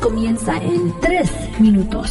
Comienza en 3 minutos.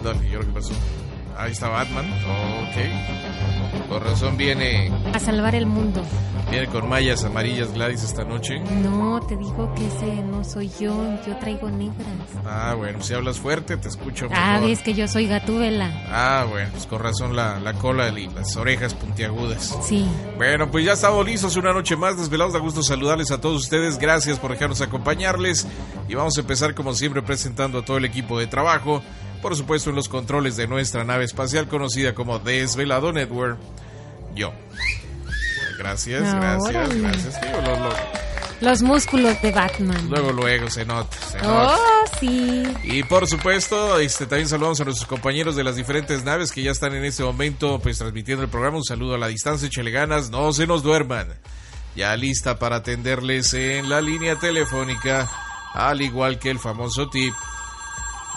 Ándale, ¿y ahora qué pasó? Ahí está Batman. Ok. Por razón viene, A salvar el mundo. viene con mallas amarillas Gladys esta noche. No, te digo que ese no soy yo, yo traigo negras. Ah, bueno, si hablas fuerte te escucho Ah, ves que yo soy gatúbela. Ah, bueno, pues con razón la, la cola y las orejas puntiagudas. Sí. Bueno, pues ya estamos listos una noche más desvelados. Da gusto saludarles a todos ustedes. Gracias por dejarnos acompañarles. Y vamos a empezar como siempre presentando a todo el equipo de trabajo. Por supuesto en los controles de nuestra nave espacial conocida como Desvelado Network. Yo. Gracias, gracias, órale. gracias. Digo, lo- lo- Los músculos de Batman. luego, luego se nota, se nota. Oh, sí. Y por supuesto, este, también saludamos a nuestros compañeros de las diferentes naves que ya están en este momento pues transmitiendo el programa. Un saludo a la distancia, échale ganas, no se nos duerman. Ya lista para atenderles en la línea telefónica, al igual que el famoso tip,